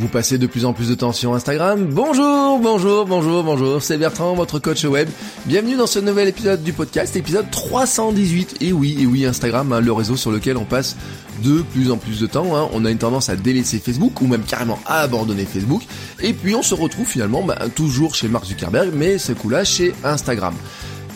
Vous passez de plus en plus de temps sur Instagram. Bonjour, bonjour, bonjour, bonjour. C'est Bertrand, votre coach web. Bienvenue dans ce nouvel épisode du podcast, épisode 318. Et oui, et oui, Instagram, hein, le réseau sur lequel on passe de plus en plus de temps. Hein. On a une tendance à délaisser Facebook ou même carrément à abandonner Facebook. Et puis on se retrouve finalement bah, toujours chez Mark Zuckerberg, mais ce coup-là chez Instagram.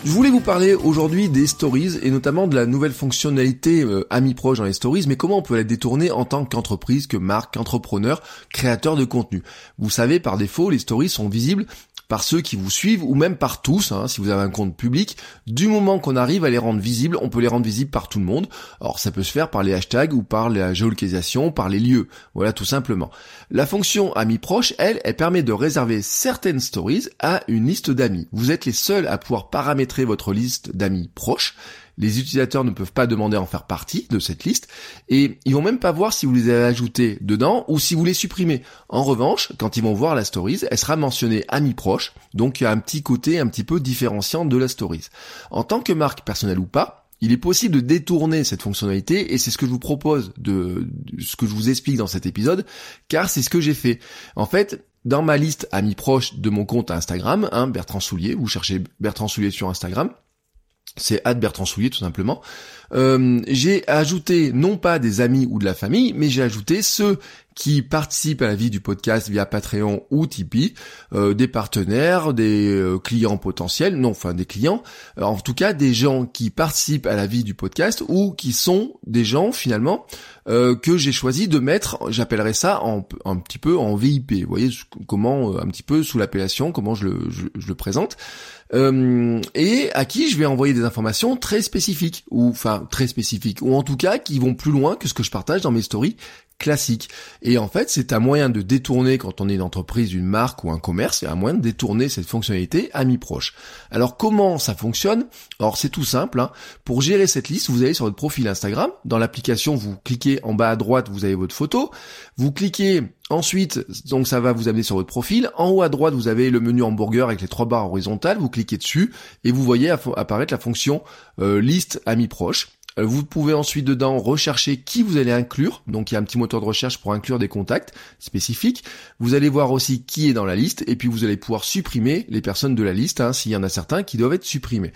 Je voulais vous parler aujourd'hui des stories et notamment de la nouvelle fonctionnalité euh, amis proches dans les stories, mais comment on peut la détourner en tant qu'entreprise, que marque, qu'entrepreneur, créateur de contenu? Vous savez, par défaut, les stories sont visibles par ceux qui vous suivent ou même par tous, hein, si vous avez un compte public. Du moment qu'on arrive à les rendre visibles, on peut les rendre visibles par tout le monde. Alors ça peut se faire par les hashtags ou par la géolocalisation, par les lieux. Voilà tout simplement. La fonction amis proches, elle, elle permet de réserver certaines stories à une liste d'amis. Vous êtes les seuls à pouvoir paramétrer votre liste d'amis proches les utilisateurs ne peuvent pas demander à en faire partie de cette liste et ils vont même pas voir si vous les avez ajoutés dedans ou si vous les supprimez. En revanche, quand ils vont voir la stories, elle sera mentionnée amis proches, donc il y a un petit côté un petit peu différenciant de la stories. En tant que marque personnelle ou pas, il est possible de détourner cette fonctionnalité et c'est ce que je vous propose de, ce que je vous explique dans cet épisode car c'est ce que j'ai fait. En fait, dans ma liste amis proches de mon compte Instagram, hein, Bertrand Soulier, vous cherchez Bertrand Soulier sur Instagram, c'est Ad Bertrand Soulier tout simplement. Euh, j'ai ajouté non pas des amis ou de la famille, mais j'ai ajouté ceux qui participent à la vie du podcast via Patreon ou Tipeee, euh, des partenaires, des euh, clients potentiels, non, enfin des clients, en tout cas des gens qui participent à la vie du podcast ou qui sont des gens finalement que j'ai choisi de mettre, j'appellerais ça un petit peu en VIP. Vous voyez comment un petit peu sous l'appellation, comment je le, je le présente. et à qui je vais envoyer des informations très spécifiques ou enfin très spécifiques, ou en tout cas qui vont plus loin que ce que je partage dans mes stories classiques. Et en fait, c'est un moyen de détourner, quand on est une entreprise, une marque ou un commerce, c'est un moyen de détourner cette fonctionnalité à mi proche. Alors comment ça fonctionne? Alors c'est tout simple. Hein. Pour gérer cette liste, vous allez sur votre profil Instagram. Dans l'application, vous cliquez en bas à droite, vous avez votre photo. Vous cliquez Ensuite, donc ça va vous amener sur votre profil. En haut à droite, vous avez le menu hamburger avec les trois barres horizontales. Vous cliquez dessus et vous voyez apparaître la fonction euh, liste amis proches. Euh, vous pouvez ensuite dedans rechercher qui vous allez inclure. Donc il y a un petit moteur de recherche pour inclure des contacts spécifiques. Vous allez voir aussi qui est dans la liste et puis vous allez pouvoir supprimer les personnes de la liste hein, s'il y en a certains qui doivent être supprimés.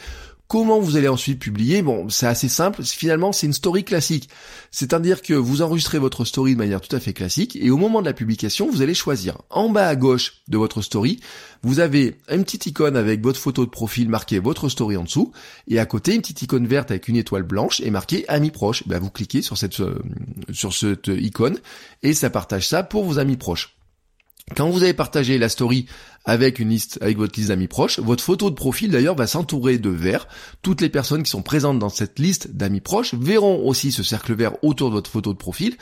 Comment vous allez ensuite publier Bon, c'est assez simple. Finalement, c'est une story classique. C'est-à-dire que vous enregistrez votre story de manière tout à fait classique et au moment de la publication, vous allez choisir en bas à gauche de votre story, vous avez une petite icône avec votre photo de profil marquée votre story en dessous et à côté une petite icône verte avec une étoile blanche et marquée amis proches. Ben, vous cliquez sur cette euh, sur cette icône et ça partage ça pour vos amis proches. Quand vous avez partagé la story avec une liste, avec votre liste d'amis proches, votre photo de profil d'ailleurs va s'entourer de vert. Toutes les personnes qui sont présentes dans cette liste d'amis proches verront aussi ce cercle vert autour de votre photo de profil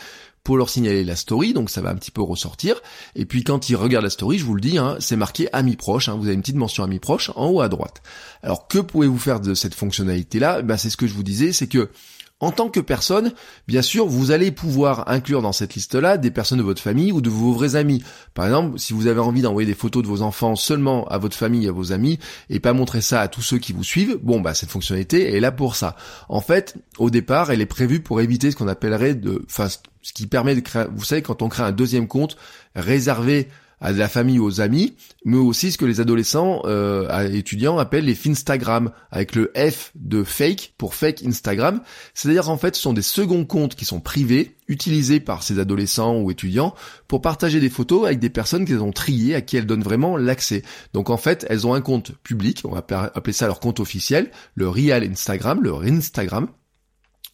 pour leur signaler la story, donc ça va un petit peu ressortir. Et puis quand ils regardent la story, je vous le dis, hein, c'est marqué amis proches, hein, vous avez une petite mention amis proches en haut à droite. Alors que pouvez-vous faire de cette fonctionnalité-là? Ben, C'est ce que je vous disais, c'est que en tant que personne, bien sûr, vous allez pouvoir inclure dans cette liste-là des personnes de votre famille ou de vos vrais amis. Par exemple, si vous avez envie d'envoyer des photos de vos enfants seulement à votre famille et à vos amis et pas montrer ça à tous ceux qui vous suivent, bon bah cette fonctionnalité est là pour ça. En fait, au départ, elle est prévue pour éviter ce qu'on appellerait de, enfin, ce qui permet de créer, vous savez, quand on crée un deuxième compte réservé à la famille, aux amis, mais aussi ce que les adolescents euh, étudiants appellent les Finstagram, avec le F de fake pour fake Instagram. C'est-à-dire en fait ce sont des seconds comptes qui sont privés, utilisés par ces adolescents ou étudiants pour partager des photos avec des personnes qu'elles ont triées, à qui elles donnent vraiment l'accès. Donc en fait, elles ont un compte public, on va appeler ça leur compte officiel, le Real Instagram, le Instagram,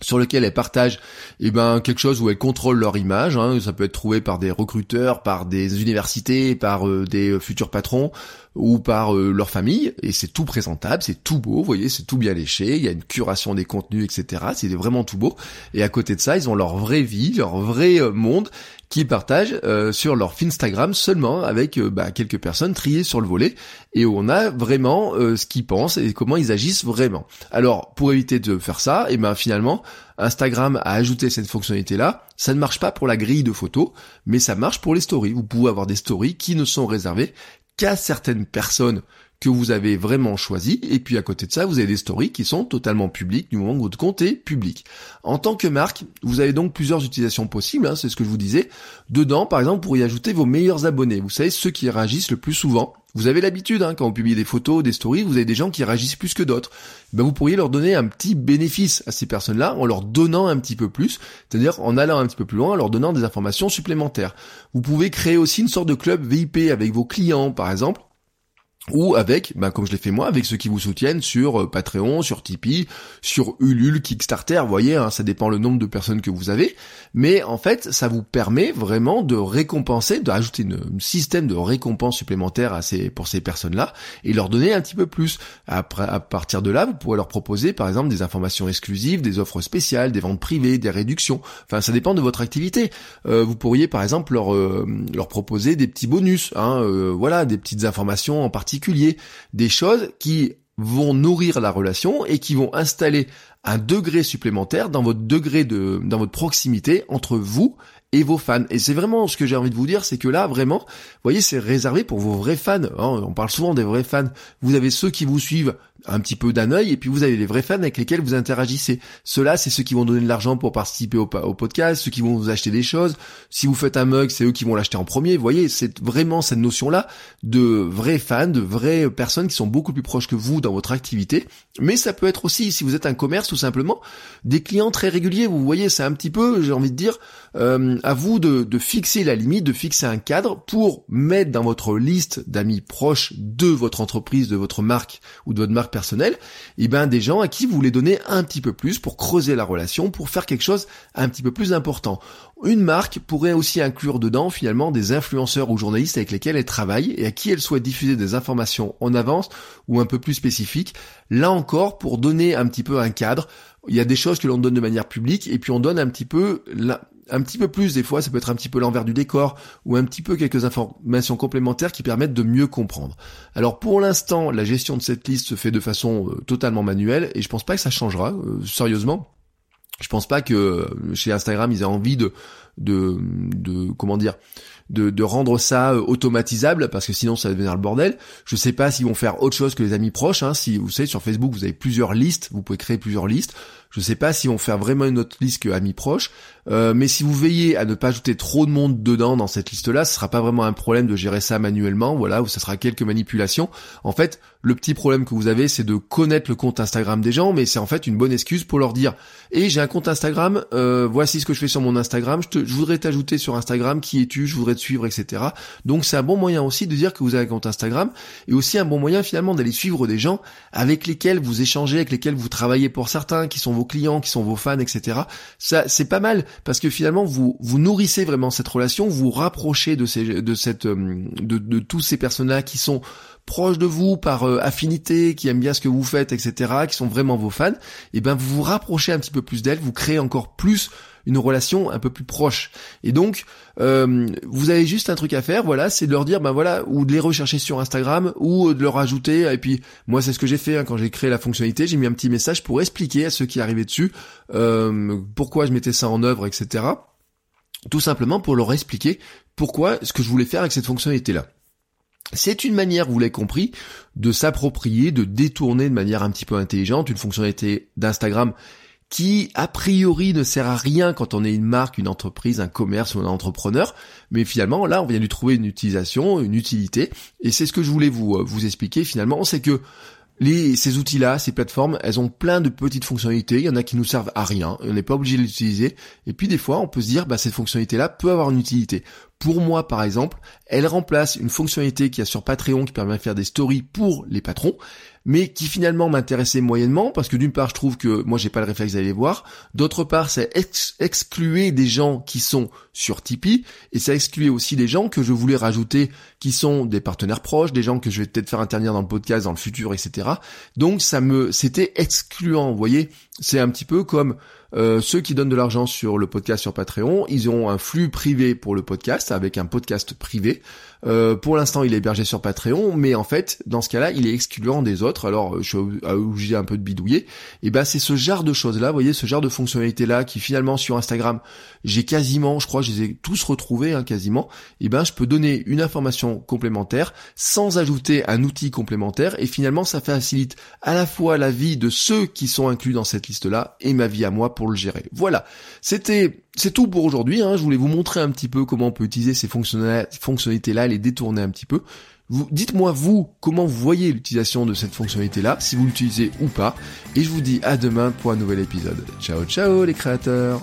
sur lequel elles partagent eh ben quelque chose où elles contrôlent leur image. Hein. Ça peut être trouvé par des recruteurs, par des universités, par euh, des euh, futurs patrons. ou par euh, leur famille, et c'est tout présentable, c'est tout beau, vous voyez, c'est tout bien léché, il y a une curation des contenus, etc. C'est vraiment tout beau. Et à côté de ça, ils ont leur vraie vie, leur vrai monde qui partagent euh, sur leur Instagram seulement avec bah, quelques personnes triées sur le volet et où on a vraiment ce qu'ils pensent et comment ils agissent vraiment. Alors pour éviter de faire ça, et eh ben finalement Instagram a ajouté cette fonctionnalité là. Ça ne marche pas pour la grille de photos, mais ça marche pour les stories. Vous pouvez avoir des stories qui ne sont réservées qu'à certaines personnes que vous avez vraiment choisi, et puis à côté de ça, vous avez des stories qui sont totalement publiques du moment que votre compte est public. En tant que marque, vous avez donc plusieurs utilisations possibles, hein, c'est ce que je vous disais. Dedans, par exemple, vous pourriez ajouter vos meilleurs abonnés, vous savez, ceux qui réagissent le plus souvent. Vous avez l'habitude, hein, quand vous publiez des photos, des stories, vous avez des gens qui réagissent plus que d'autres. Ben, vous pourriez leur donner un petit bénéfice à ces personnes-là en leur donnant un petit peu plus, c'est-à-dire en allant un petit peu plus loin, en leur donnant des informations supplémentaires. Vous pouvez créer aussi une sorte de club VIP avec vos clients, par exemple, ou avec, bah, comme je l'ai fait moi, avec ceux qui vous soutiennent sur euh, Patreon, sur Tipeee, sur Ulule, Kickstarter, vous voyez, hein, ça dépend le nombre de personnes que vous avez, mais en fait, ça vous permet vraiment de récompenser, de rajouter un système de récompense supplémentaire à ces, pour ces personnes-là, et leur donner un petit peu plus. Après, à partir de là, vous pourrez leur proposer, par exemple, des informations exclusives, des offres spéciales, des ventes privées, des réductions, enfin, ça dépend de votre activité. Euh, vous pourriez, par exemple, leur, euh, leur proposer des petits bonus, hein, voilà, des petites informations en particulier des choses qui vont nourrir la relation et qui vont installer un degré supplémentaire dans votre degré de, dans votre proximité entre vous et vos fans. Et c'est vraiment ce que j'ai envie de vous dire, c'est que là, vraiment, vous voyez, c'est réservé pour vos vrais fans. Hein. On parle souvent des vrais fans. Vous avez ceux qui vous suivent un petit peu d'un œil, et puis vous avez les vrais fans avec lesquels vous interagissez. Ceux-là, c'est ceux qui vont donner de l'argent pour participer au, podcast, ceux qui vont vous acheter des choses. Si vous faites un mug, c'est eux qui vont l'acheter en premier. Vous voyez, c'est vraiment cette notion-là de vrais fans, de vraies personnes qui sont beaucoup plus proches que vous dans votre activité. Mais ça peut être aussi, si vous êtes un commerce, tout simplement, des clients très réguliers. Vous voyez, c'est un petit peu, j'ai envie de dire, euh, à vous de, de fixer la limite, de fixer un cadre pour mettre dans votre liste d'amis proches de votre entreprise, de votre marque ou de votre marque personnel, et eh ben des gens à qui vous voulez donner un petit peu plus pour creuser la relation, pour faire quelque chose un petit peu plus important. Une marque pourrait aussi inclure dedans finalement des influenceurs ou journalistes avec lesquels elle travaille et à qui elle souhaite diffuser des informations en avance ou un peu plus spécifiques. Là encore, pour donner un petit peu un cadre, il y a des choses que l'on donne de manière publique et puis on donne un petit peu un petit peu plus des fois, ça peut être un petit peu l'envers du décor ou un petit peu quelques informations complémentaires qui permettent de mieux comprendre. Alors pour l'instant, la gestion de cette liste se fait de façon euh, totalement manuelle et je pense pas que ça changera euh, sérieusement. Je pense pas que euh, chez Instagram ils aient envie de de, de comment dire de, rendre ça automatisable parce que sinon ça va devenir le bordel. Je sais pas s'ils vont faire autre chose que les amis proches. Hein. Si vous savez sur Facebook vous avez plusieurs listes, vous pouvez créer plusieurs listes. Je sais pas si on fait vraiment une autre liste que amis proches, euh, mais si vous veillez à ne pas ajouter trop de monde dedans dans cette liste-là, ce sera pas vraiment un problème de gérer ça manuellement, voilà, ou ça sera quelques manipulations. En fait, le petit problème que vous avez, c'est de connaître le compte Instagram des gens, mais c'est en fait une bonne excuse pour leur dire "Et eh, j'ai un compte Instagram, euh, voici ce que je fais sur mon Instagram, je, te, voudrais t'ajouter sur Instagram, qui es-tu, je voudrais te suivre, etc." Donc c'est un bon moyen aussi de dire que vous avez un compte Instagram, et aussi un bon moyen finalement d'aller suivre des gens avec lesquels vous échangez, avec lesquels vous travaillez pour certains, qui sont clients, qui sont vos fans, etc. Ça, c'est pas mal parce que finalement vous vous nourrissez vraiment cette relation, vous rapprochez de ces de euh, tous ces personnes-là qui sont proches de vous par euh, affinité, qui aiment bien ce que vous faites, etc., qui sont vraiment vos fans, et eh ben vous vous rapprochez un petit peu plus d'elles, vous créez encore plus une relation un peu plus proche. Et donc, euh, vous avez juste un truc à faire, voilà, c'est de leur dire, ben voilà, ou de les rechercher sur Instagram, ou de leur ajouter. Et puis, moi, c'est ce que j'ai fait hein, quand j'ai créé la fonctionnalité. J'ai mis un petit message pour expliquer à ceux qui arrivaient dessus euh, pourquoi je mettais ça en œuvre, etc. Tout simplement pour leur expliquer pourquoi ce que je voulais faire avec cette fonctionnalité-là. C'est une manière, vous l'avez compris, de s'approprier, de détourner de manière un petit peu intelligente une fonctionnalité d'Instagram qui a priori ne sert à rien quand on est une marque, une entreprise, un commerce ou un entrepreneur, mais finalement là on vient de trouver une utilisation, une utilité, et c'est ce que je voulais vous, euh, vous expliquer finalement, c'est que les, ces outils-là, ces plateformes, elles ont plein de petites fonctionnalités. Il y en a qui nous servent à rien. On n'est pas obligé de l'utiliser. Et puis des fois, on peut se dire, bah, cette fonctionnalité-là peut avoir une utilité. Pour moi, par exemple, elle remplace une fonctionnalité qu'il y a sur Patreon qui permet de faire des stories pour les patrons. Mais qui finalement m'intéressait moyennement parce que d'une part je trouve que moi j'ai pas le réflexe d'aller voir, d'autre part c'est excluer des gens qui sont sur Tipeee et ça excluait aussi des gens que je voulais rajouter qui sont des partenaires proches, des gens que je vais peut-être faire intervenir dans le podcast dans le futur, etc. Donc ça me c'était excluant, vous voyez, c'est un petit peu comme euh, ceux qui donnent de l'argent sur le podcast sur Patreon, ils auront un flux privé pour le podcast avec un podcast privé. Euh, pour l'instant, il est hébergé sur Patreon, mais en fait, dans ce cas-là, il est excluant des autres. Alors, je suis obligé un peu de bidouiller. Et ben, c'est ce genre de choses-là, vous voyez, ce genre de fonctionnalités-là, qui finalement sur Instagram, j'ai quasiment, je crois, je les ai tous retrouvés, hein, quasiment. Et ben, je peux donner une information complémentaire sans ajouter un outil complémentaire, et finalement, ça facilite à la fois la vie de ceux qui sont inclus dans cette liste-là et ma vie à moi le gérer. Voilà, c'était c'est tout pour aujourd'hui. Hein. Je voulais vous montrer un petit peu comment on peut utiliser ces fonctionnalités-là, les détourner un petit peu. Vous, dites-moi vous comment vous voyez l'utilisation de cette fonctionnalité-là, si vous l'utilisez ou pas. Et je vous dis à demain pour un nouvel épisode. Ciao ciao les créateurs